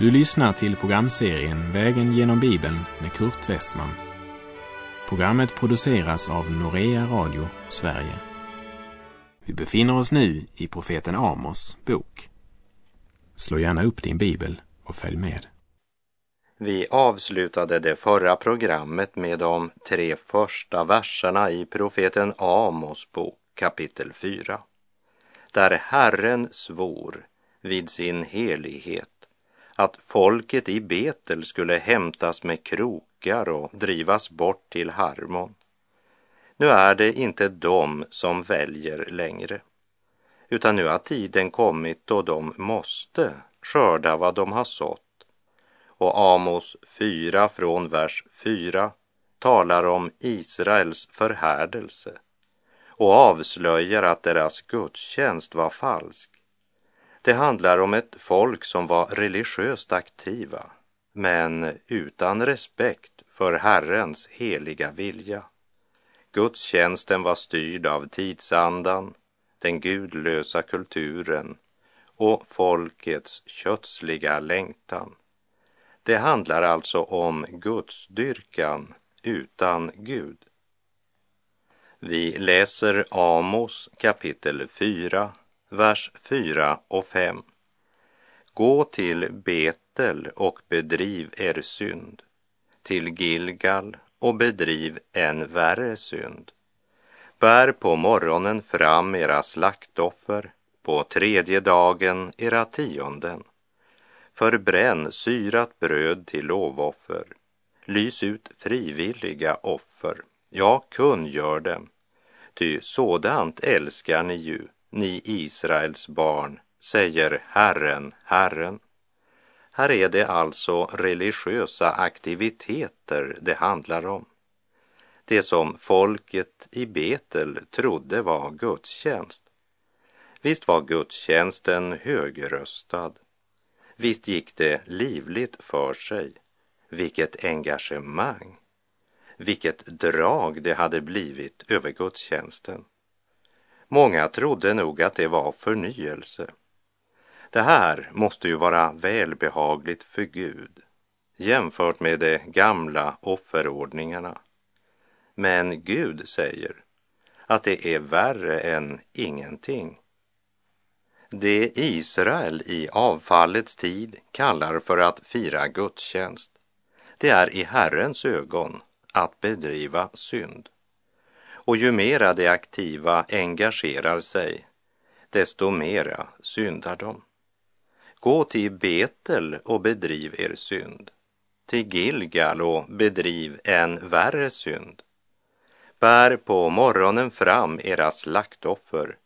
Du lyssnar till programserien Vägen genom Bibeln med Kurt Westman. Programmet produceras av Norea Radio Sverige. Vi befinner oss nu i profeten Amos bok. Slå gärna upp din bibel och följ med. Vi avslutade det förra programmet med de tre första verserna i profeten Amos bok kapitel 4. Där Herren svor vid sin helighet att folket i Betel skulle hämtas med krokar och drivas bort till Harmon. Nu är det inte de som väljer längre, utan nu har tiden kommit då de måste skörda vad de har sått. Och Amos 4 från vers 4 talar om Israels förhärdelse och avslöjar att deras gudstjänst var falsk. Det handlar om ett folk som var religiöst aktiva, men utan respekt för Herrens heliga vilja. Gudstjänsten var styrd av tidsandan, den gudlösa kulturen och folkets kötsliga längtan. Det handlar alltså om gudsdyrkan utan Gud. Vi läser Amos kapitel 4, vers 4 och 5. Gå till Betel och bedriv er synd, till Gilgal och bedriv en värre synd. Bär på morgonen fram era slaktoffer, på tredje dagen era tionden. Förbränn syrat bröd till lovoffer, lys ut frivilliga offer, ja, kungör dem, ty sådant älskar ni ju, ni Israels barn, säger Herren, Herren. Här är det alltså religiösa aktiviteter det handlar om. Det som folket i Betel trodde var gudstjänst. Visst var gudstjänsten högröstad. Visst gick det livligt för sig. Vilket engagemang. Vilket drag det hade blivit över gudstjänsten. Många trodde nog att det var förnyelse. Det här måste ju vara välbehagligt för Gud jämfört med de gamla offerordningarna. Men Gud säger att det är värre än ingenting. Det Israel i avfallets tid kallar för att fira gudstjänst, det är i Herrens ögon att bedriva synd. Och ju mera de aktiva engagerar sig, desto mera syndar de. Gå till Betel och bedriv er synd, till Gilgal och bedriv en värre synd. Bär på morgonen fram era slaktoffer,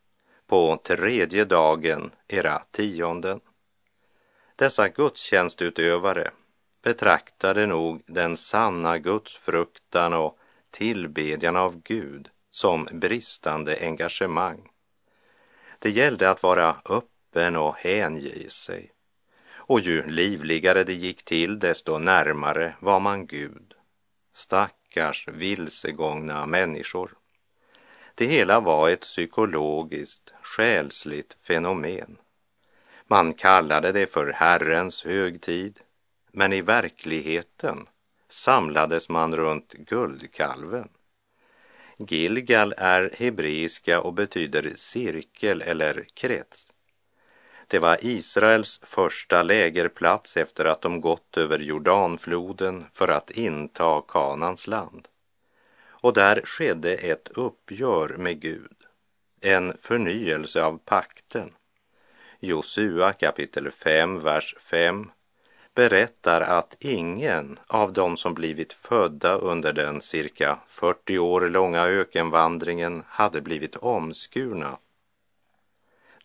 på tredje dagen era tionden. Dessa gudstjänstutövare betraktade nog den sanna gudsfruktan och tillbedjan av Gud som bristande engagemang. Det gällde att vara öppen och hänge sig. Och ju livligare det gick till, desto närmare var man Gud. Stackars vilsegångna människor. Det hela var ett psykologiskt, själsligt fenomen. Man kallade det för Herrens högtid, men i verkligheten samlades man runt guldkalven. Gilgal är hebreiska och betyder cirkel eller krets. Det var Israels första lägerplats efter att de gått över Jordanfloden för att inta Kanans land. Och där skedde ett uppgör med Gud, en förnyelse av pakten. Josua kapitel 5, vers 5 berättar att ingen av dem som blivit födda under den cirka 40 år långa ökenvandringen hade blivit omskurna.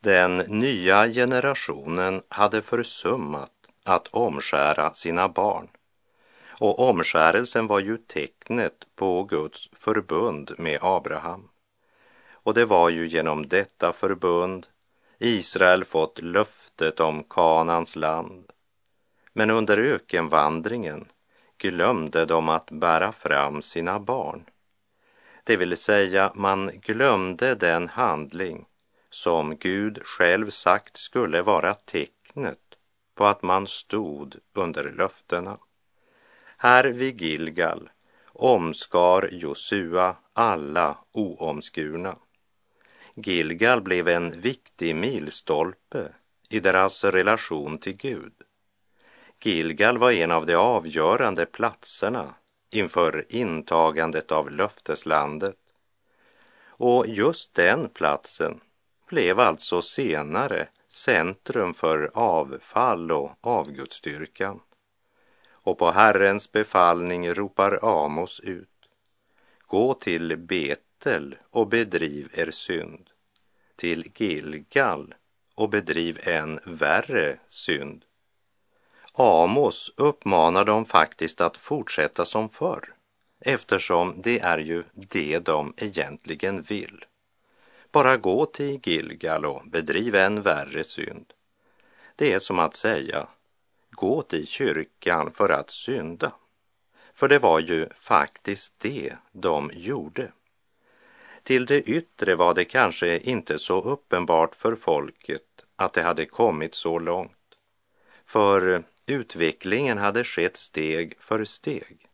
Den nya generationen hade försummat att omskära sina barn. Och omskärelsen var ju tecknet på Guds förbund med Abraham. Och det var ju genom detta förbund Israel fått löftet om Kanans land men under ökenvandringen glömde de att bära fram sina barn. Det vill säga, man glömde den handling som Gud själv sagt skulle vara tecknet på att man stod under löftena. Här vid Gilgal omskar Josua alla oomskurna. Gilgal blev en viktig milstolpe i deras relation till Gud. Gilgal var en av de avgörande platserna inför intagandet av löfteslandet. Och just den platsen blev alltså senare centrum för avfall och avgudstyrkan. Och på Herrens befallning ropar Amos ut. Gå till Betel och bedriv er synd. Till Gilgal och bedriv en värre synd. Amos uppmanar dem faktiskt att fortsätta som förr eftersom det är ju det de egentligen vill. Bara gå till Gilgal och bedriv en värre synd. Det är som att säga, gå till kyrkan för att synda. För det var ju faktiskt det de gjorde. Till det yttre var det kanske inte så uppenbart för folket att det hade kommit så långt. För utvecklingen hade skett steg för steg.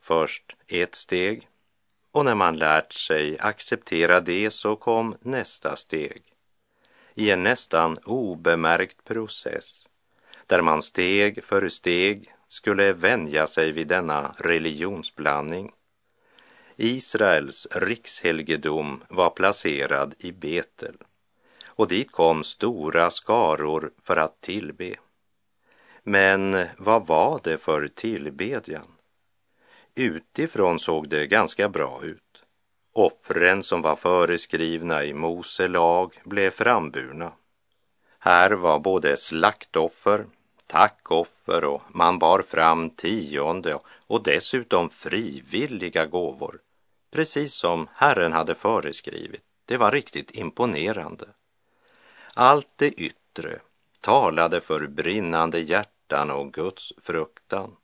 Först ett steg och när man lärt sig acceptera det så kom nästa steg. I en nästan obemärkt process där man steg för steg skulle vänja sig vid denna religionsblandning. Israels rikshelgedom var placerad i Betel och dit kom stora skaror för att tillbe. Men vad var det för tillbedjan? Utifrån såg det ganska bra ut. Offren som var föreskrivna i Mose lag blev framburna. Här var både slaktoffer, tackoffer och man bar fram tionde och dessutom frivilliga gåvor. Precis som Herren hade föreskrivit. Det var riktigt imponerande. Allt det yttre talade för brinnande hjärtan och Guds fruktan.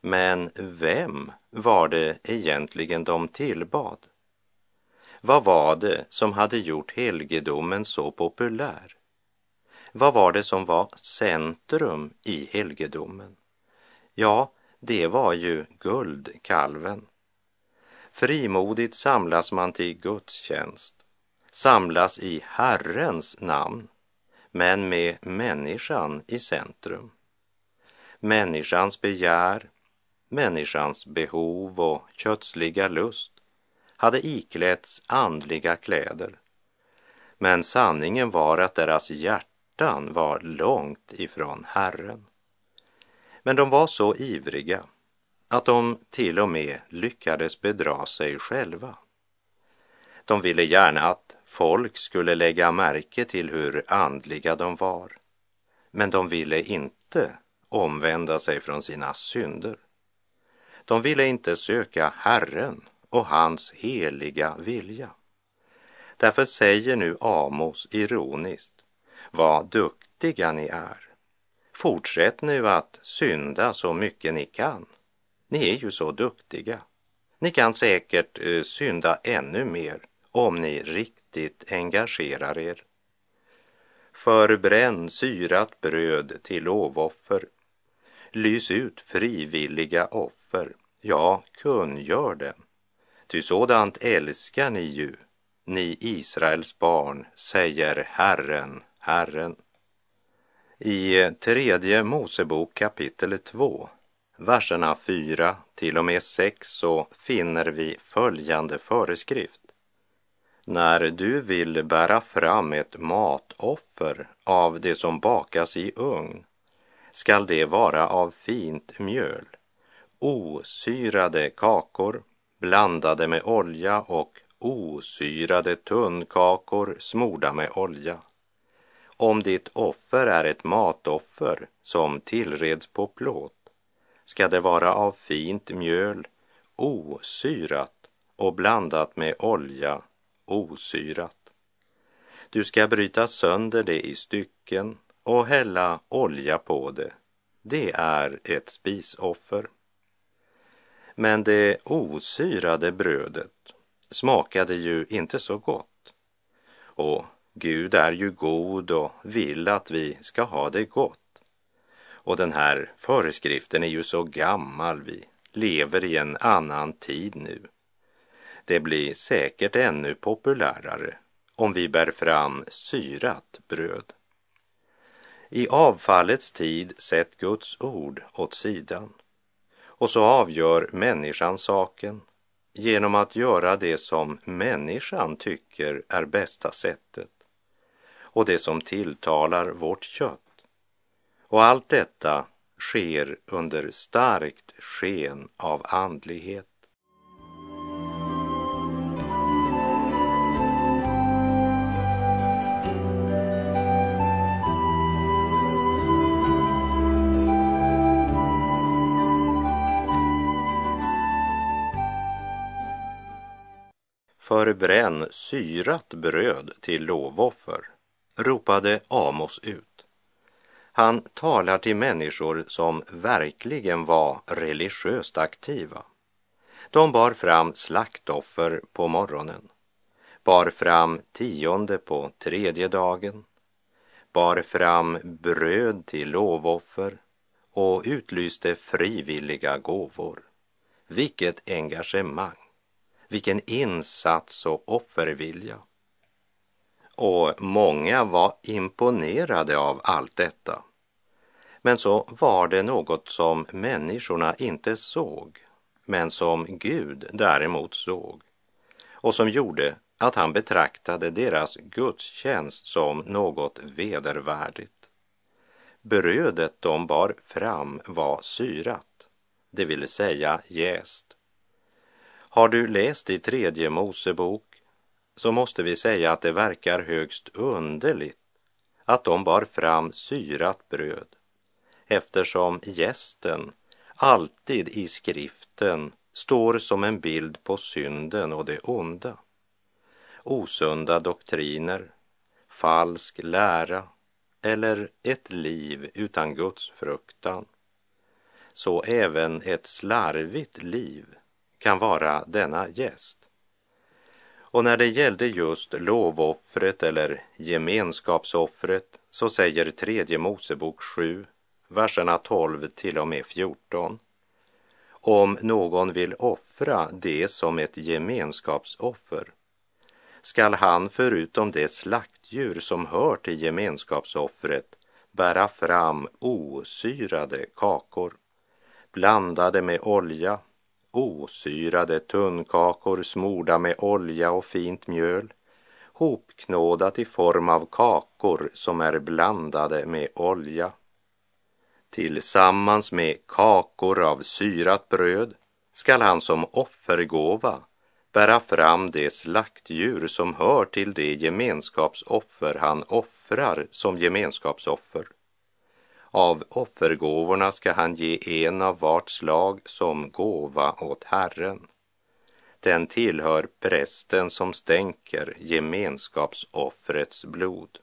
Men vem var det egentligen de tillbad? Vad var det som hade gjort helgedomen så populär? Vad var det som var centrum i helgedomen? Ja, det var ju guldkalven. Frimodigt samlas man till gudstjänst, samlas i Herrens namn, men med människan i centrum. Människans begär, människans behov och kötsliga lust hade iklätts andliga kläder. Men sanningen var att deras hjärtan var långt ifrån Herren. Men de var så ivriga att de till och med lyckades bedra sig själva. De ville gärna att folk skulle lägga märke till hur andliga de var, men de ville inte omvända sig från sina synder. De ville inte söka Herren och hans heliga vilja. Därför säger nu Amos ironiskt, vad duktiga ni är. Fortsätt nu att synda så mycket ni kan. Ni är ju så duktiga. Ni kan säkert eh, synda ännu mer om ni riktigt engagerar er. Förbränn syrat bröd till lovoffer. Lys ut frivilliga offer. Ja, kungör det. Ty sådant älskar ni ju, ni Israels barn, säger Herren, Herren. I tredje Mosebok kapitel 2 verserna 4 till och med 6 så finner vi följande föreskrift. När du vill bära fram ett matoffer av det som bakas i ugn skall det vara av fint mjöl, osyrade kakor blandade med olja och osyrade tunnkakor smorda med olja. Om ditt offer är ett matoffer som tillreds på plåt ska det vara av fint mjöl, osyrat och blandat med olja, osyrat. Du ska bryta sönder det i stycken och hälla olja på det. Det är ett spisoffer. Men det osyrade brödet smakade ju inte så gott. Och Gud är ju god och vill att vi ska ha det gott. Och den här föreskriften är ju så gammal, vi lever i en annan tid nu. Det blir säkert ännu populärare om vi bär fram syrat bröd. I avfallets tid sätt Guds ord åt sidan och så avgör människan saken genom att göra det som människan tycker är bästa sättet och det som tilltalar vårt kött. Och allt detta sker under starkt sken av andlighet. Förbränn syrat bröd till lovoffer, ropade Amos ut. Han talar till människor som verkligen var religiöst aktiva. De bar fram slaktoffer på morgonen, bar fram tionde på tredje dagen, bar fram bröd till lovoffer och utlyste frivilliga gåvor. Vilket engagemang! Vilken insats och offervilja. Och många var imponerade av allt detta. Men så var det något som människorna inte såg, men som Gud däremot såg och som gjorde att han betraktade deras gudstjänst som något vedervärdigt. Brödet de bar fram var syrat, det vill säga jäst. Har du läst i tredje Mosebok så måste vi säga att det verkar högst underligt att de bar fram syrat bröd eftersom gästen alltid i skriften står som en bild på synden och det onda. Osunda doktriner, falsk lära eller ett liv utan Guds fruktan. Så även ett slarvigt liv kan vara denna gäst. Och när det gällde just lovoffret eller gemenskapsoffret så säger tredje Mosebok 7, verserna 12 till och med 14. Om någon vill offra det som ett gemenskapsoffer skall han förutom det slaktdjur som hör till gemenskapsoffret bära fram osyrade kakor blandade med olja osyrade tunnkakor smorda med olja och fint mjöl, hopknådat i form av kakor som är blandade med olja. Tillsammans med kakor av syrat bröd skall han som offergåva bära fram det slaktdjur som hör till det gemenskapsoffer han offrar som gemenskapsoffer. Av offergåvorna ska han ge en av vart slag som gåva åt Herren. Den tillhör prästen som stänker gemenskapsoffrets blod.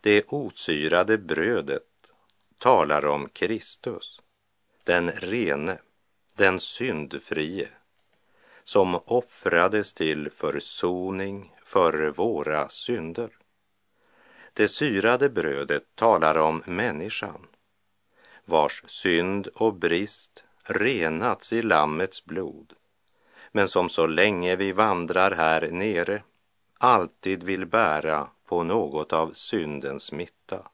Det osyrade brödet talar om Kristus, den rene, den syndfrie, som offrades till försoning för våra synder. Det syrade brödet talar om människan, vars synd och brist renats i Lammets blod, men som så länge vi vandrar här nere alltid vill bära på något av syndens mitta.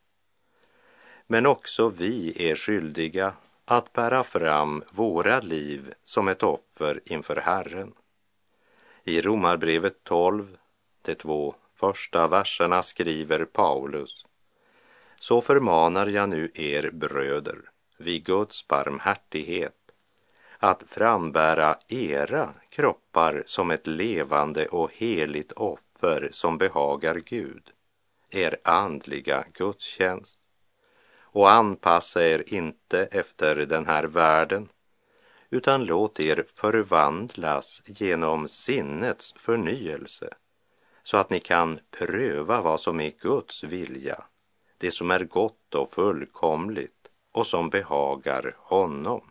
Men också vi är skyldiga att bära fram våra liv som ett offer inför Herren. I Romarbrevet 12, de två första verserna skriver Paulus. Så förmanar jag nu er bröder vid Guds barmhärtighet att frambära era kroppar som ett levande och heligt offer som behagar Gud, er andliga gudstjänst. Och anpassa er inte efter den här världen, utan låt er förvandlas genom sinnets förnyelse så att ni kan pröva vad som är Guds vilja, det som är gott och fullkomligt och som behagar honom.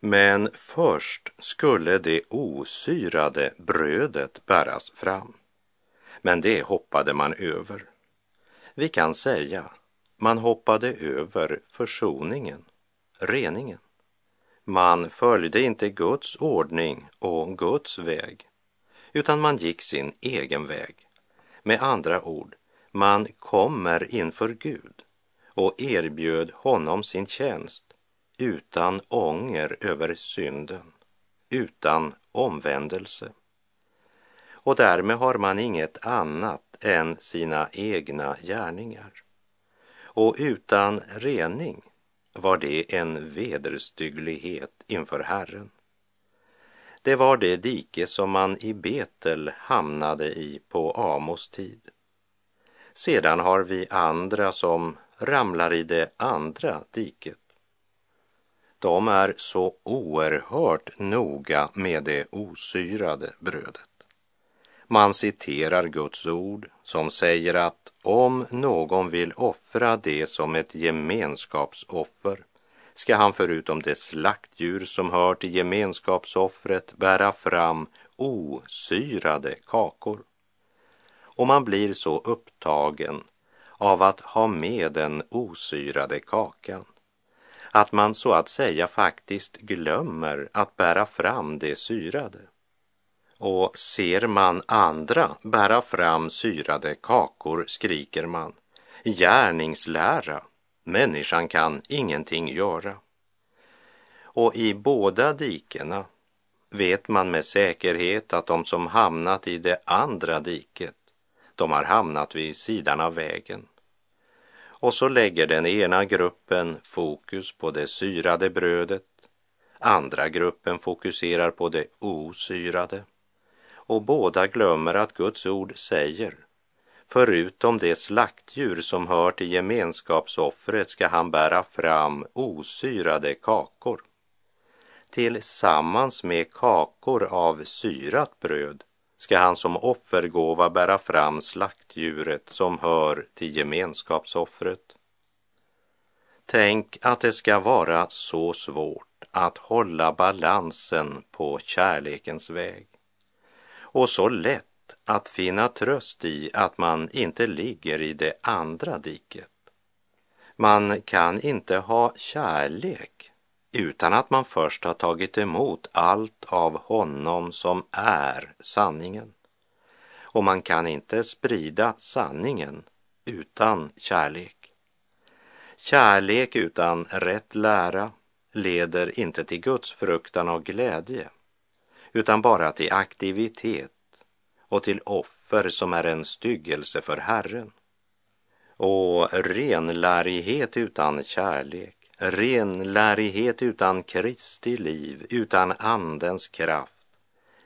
Men först skulle det osyrade brödet bäras fram. Men det hoppade man över. Vi kan säga, man hoppade över försoningen, reningen. Man följde inte Guds ordning och Guds väg, utan man gick sin egen väg. Med andra ord, man kommer inför Gud och erbjöd honom sin tjänst utan ånger över synden, utan omvändelse. Och därmed har man inget annat än sina egna gärningar. Och utan rening var det en vederstygglighet inför Herren. Det var det dike som man i Betel hamnade i på Amos tid. Sedan har vi andra som ramlar i det andra diket. De är så oerhört noga med det osyrade brödet. Man citerar Guds ord som säger att om någon vill offra det som ett gemenskapsoffer ska han förutom det slaktdjur som hör till gemenskapsoffret bära fram osyrade kakor. Och man blir så upptagen av att ha med den osyrade kakan att man så att säga faktiskt glömmer att bära fram det syrade. Och ser man andra bära fram syrade kakor skriker man gärningslära, människan kan ingenting göra. Och i båda dikena vet man med säkerhet att de som hamnat i det andra diket, de har hamnat vid sidan av vägen. Och så lägger den ena gruppen fokus på det syrade brödet, andra gruppen fokuserar på det osyrade och båda glömmer att Guds ord säger Förutom det slaktdjur som hör till gemenskapsoffret ska han bära fram osyrade kakor. Tillsammans med kakor av syrat bröd ska han som offergåva bära fram slaktdjuret som hör till gemenskapsoffret. Tänk att det ska vara så svårt att hålla balansen på kärlekens väg och så lätt att finna tröst i att man inte ligger i det andra diket. Man kan inte ha kärlek utan att man först har tagit emot allt av honom som är sanningen. Och man kan inte sprida sanningen utan kärlek. Kärlek utan rätt lära leder inte till Guds fruktan och glädje utan bara till aktivitet och till offer som är en styggelse för Herren. Och renlärighet utan kärlek, renlärighet utan Kristi liv, utan Andens kraft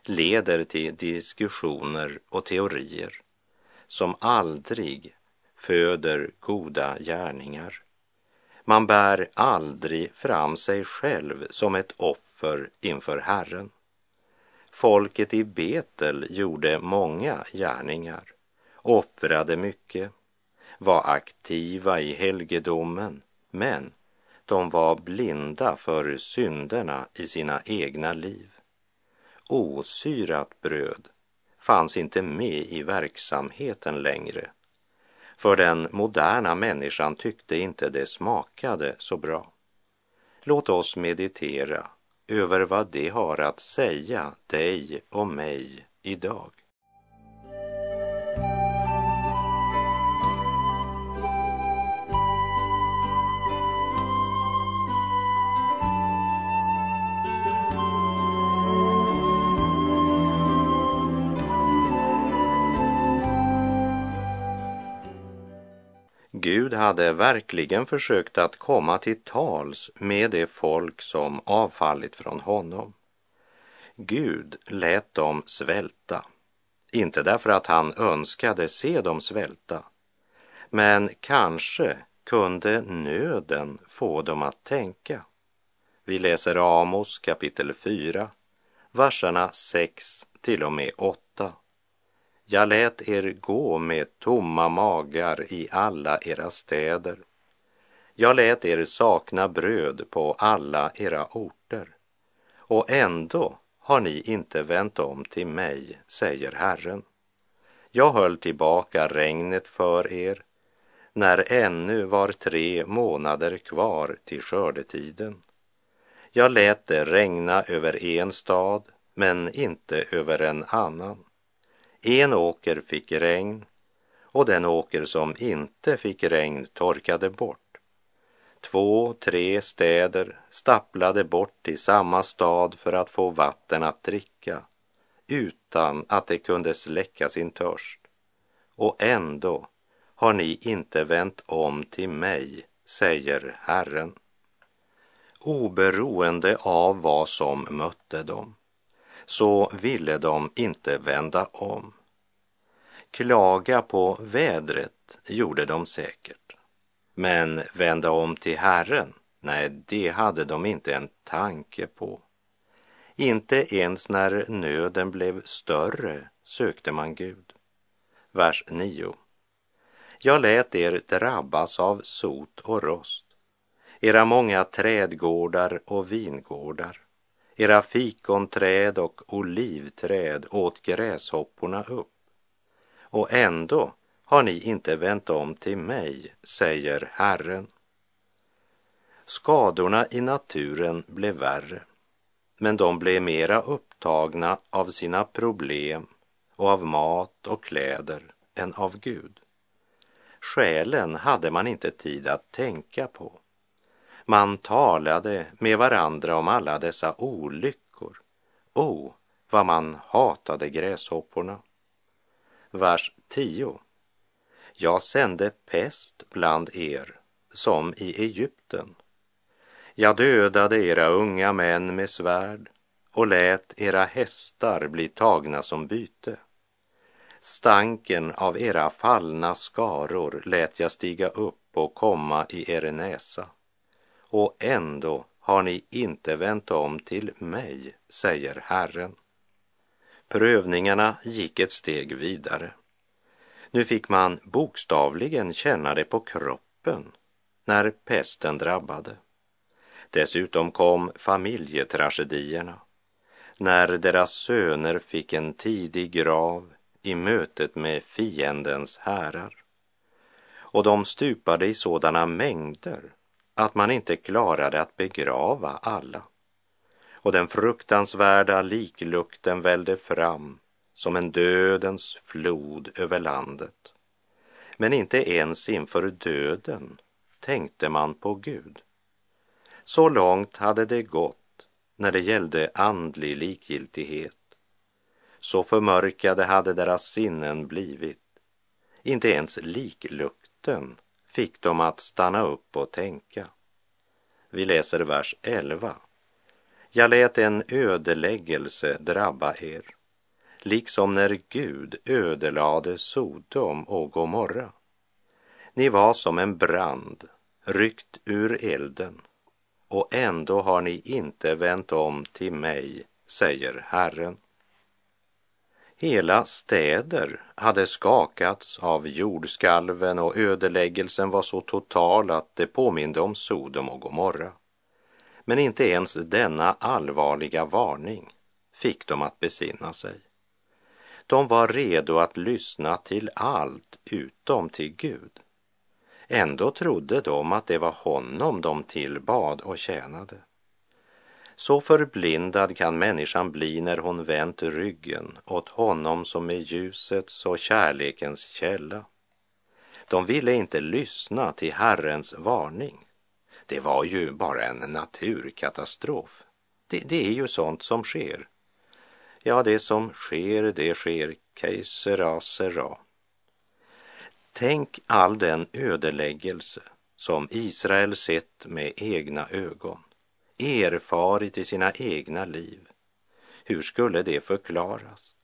leder till diskussioner och teorier som aldrig föder goda gärningar. Man bär aldrig fram sig själv som ett offer inför Herren. Folket i Betel gjorde många gärningar, offrade mycket, var aktiva i helgedomen, men de var blinda för synderna i sina egna liv. Osyrat bröd fanns inte med i verksamheten längre, för den moderna människan tyckte inte det smakade så bra. Låt oss meditera över vad det har att säga dig och mig idag. Gud hade verkligen försökt att komma till tals med det folk som avfallit från honom. Gud lät dem svälta, inte därför att han önskade se dem svälta, men kanske kunde nöden få dem att tänka. Vi läser Amos kapitel 4, verserna 6 till och med 8. Jag lät er gå med tomma magar i alla era städer. Jag lät er sakna bröd på alla era orter. Och ändå har ni inte vänt om till mig, säger Herren. Jag höll tillbaka regnet för er, när ännu var tre månader kvar till skördetiden. Jag lät det regna över en stad, men inte över en annan. En åker fick regn och den åker som inte fick regn torkade bort. Två, tre städer stapplade bort till samma stad för att få vatten att dricka utan att de kunde släcka sin törst. Och ändå har ni inte vänt om till mig, säger Herren. Oberoende av vad som mötte dem så ville de inte vända om. Klaga på vädret gjorde de säkert, men vända om till Herren, nej, det hade de inte en tanke på. Inte ens när nöden blev större sökte man Gud. Vers 9. Jag lät er drabbas av sot och rost, era många trädgårdar och vingårdar. Era fikonträd och olivträd åt gräshopporna upp. Och ändå har ni inte vänt om till mig, säger Herren. Skadorna i naturen blev värre, men de blev mera upptagna av sina problem och av mat och kläder än av Gud. Själen hade man inte tid att tänka på. Man talade med varandra om alla dessa olyckor. Oh, vad man hatade gräshopporna. Vers 10. Jag sände pest bland er som i Egypten. Jag dödade era unga män med svärd och lät era hästar bli tagna som byte. Stanken av era fallna skaror lät jag stiga upp och komma i er näsa. Och ändå har ni inte vänt om till mig, säger Herren. Prövningarna gick ett steg vidare. Nu fick man bokstavligen känna det på kroppen när pesten drabbade. Dessutom kom familjetragedierna när deras söner fick en tidig grav i mötet med fiendens härar. Och de stupade i sådana mängder att man inte klarade att begrava alla. Och den fruktansvärda liklukten välde fram som en dödens flod över landet. Men inte ens inför döden tänkte man på Gud. Så långt hade det gått när det gällde andlig likgiltighet så förmörkade hade deras sinnen blivit. Inte ens liklukten fick dem att stanna upp och tänka. Vi läser vers 11. Jag lät en ödeläggelse drabba er, liksom när Gud ödelade Sodom och Gomorra. Ni var som en brand, ryckt ur elden, och ändå har ni inte vänt om till mig, säger Herren. Hela städer hade skakats av jordskalven och ödeläggelsen var så total att det påminde om Sodom och Gomorra. Men inte ens denna allvarliga varning fick dem att besinna sig. De var redo att lyssna till allt utom till Gud. Ändå trodde de att det var honom de tillbad och tjänade. Så förblindad kan människan bli när hon vänt ryggen åt honom som är ljusets och kärlekens källa. De ville inte lyssna till Herrens varning. Det var ju bara en naturkatastrof. Det, det är ju sånt som sker. Ja, det som sker, det sker. Kejsera sera. Tänk all den ödeläggelse som Israel sett med egna ögon erfarit i sina egna liv. Hur skulle det förklaras?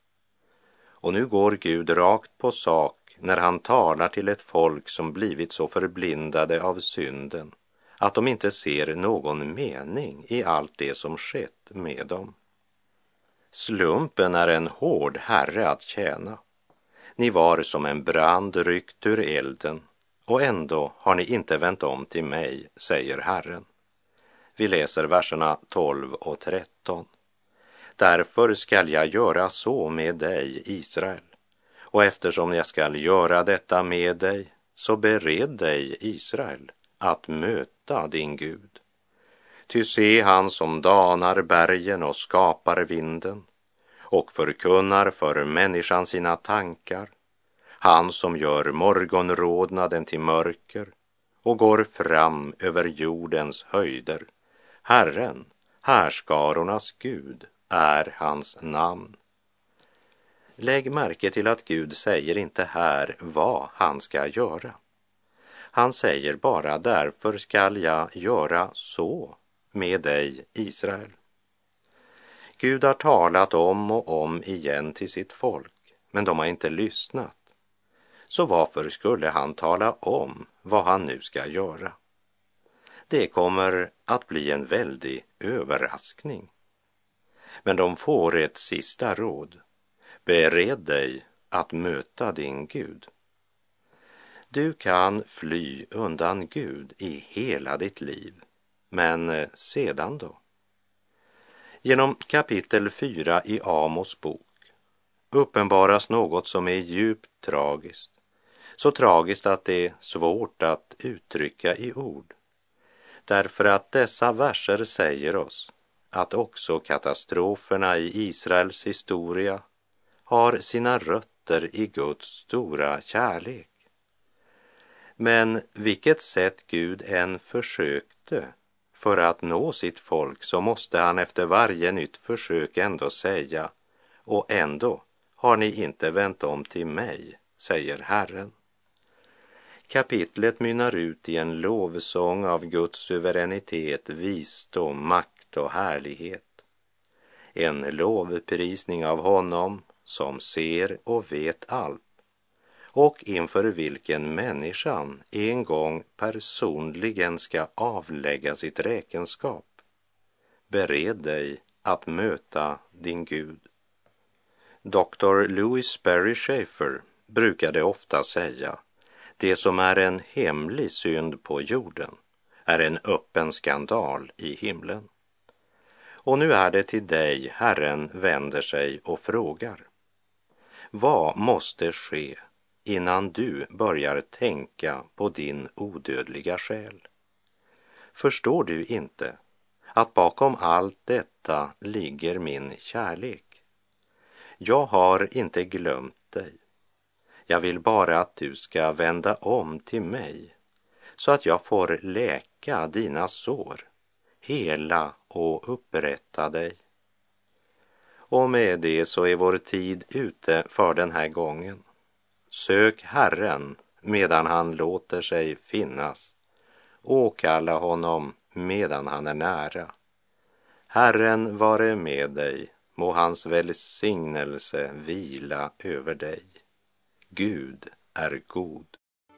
Och nu går Gud rakt på sak när han talar till ett folk som blivit så förblindade av synden att de inte ser någon mening i allt det som skett med dem. Slumpen är en hård herre att tjäna. Ni var som en brand ryckt ur elden och ändå har ni inte vänt om till mig, säger Herren. Vi läser verserna 12 och 13. Därför skall jag göra så med dig, Israel, och eftersom jag skall göra detta med dig så bered dig, Israel, att möta din Gud. Ty se han som danar bergen och skapar vinden och förkunnar för människan sina tankar. Han som gör morgonrodnaden till mörker och går fram över jordens höjder. Herren, härskarornas Gud, är hans namn. Lägg märke till att Gud säger inte här vad han ska göra. Han säger bara därför skall jag göra så med dig, Israel. Gud har talat om och om igen till sitt folk, men de har inte lyssnat. Så varför skulle han tala om vad han nu ska göra? Det kommer att bli en väldig överraskning. Men de får ett sista råd. Bered dig att möta din Gud. Du kan fly undan Gud i hela ditt liv, men eh, sedan då? Genom kapitel 4 i Amos bok uppenbaras något som är djupt tragiskt. Så tragiskt att det är svårt att uttrycka i ord. Därför att dessa verser säger oss att också katastroferna i Israels historia har sina rötter i Guds stora kärlek. Men vilket sätt Gud än försökte för att nå sitt folk så måste han efter varje nytt försök ändå säga och ändå har ni inte vänt om till mig, säger Herren. Kapitlet mynnar ut i en lovsång av Guds suveränitet, visdom, makt och härlighet. En lovprisning av honom som ser och vet allt och inför vilken människan en gång personligen ska avlägga sitt räkenskap. Bered dig att möta din Gud. Dr. Louis Sperry Schaefer brukade ofta säga det som är en hemlig synd på jorden är en öppen skandal i himlen. Och nu är det till dig Herren vänder sig och frågar. Vad måste ske innan du börjar tänka på din odödliga själ? Förstår du inte att bakom allt detta ligger min kärlek? Jag har inte glömt dig. Jag vill bara att du ska vända om till mig så att jag får läka dina sår, hela och upprätta dig. Och med det så är vår tid ute för den här gången. Sök Herren medan han låter sig finnas. Åkalla honom medan han är nära. Herren vare med dig, må hans välsignelse vila över dig. Gud är god.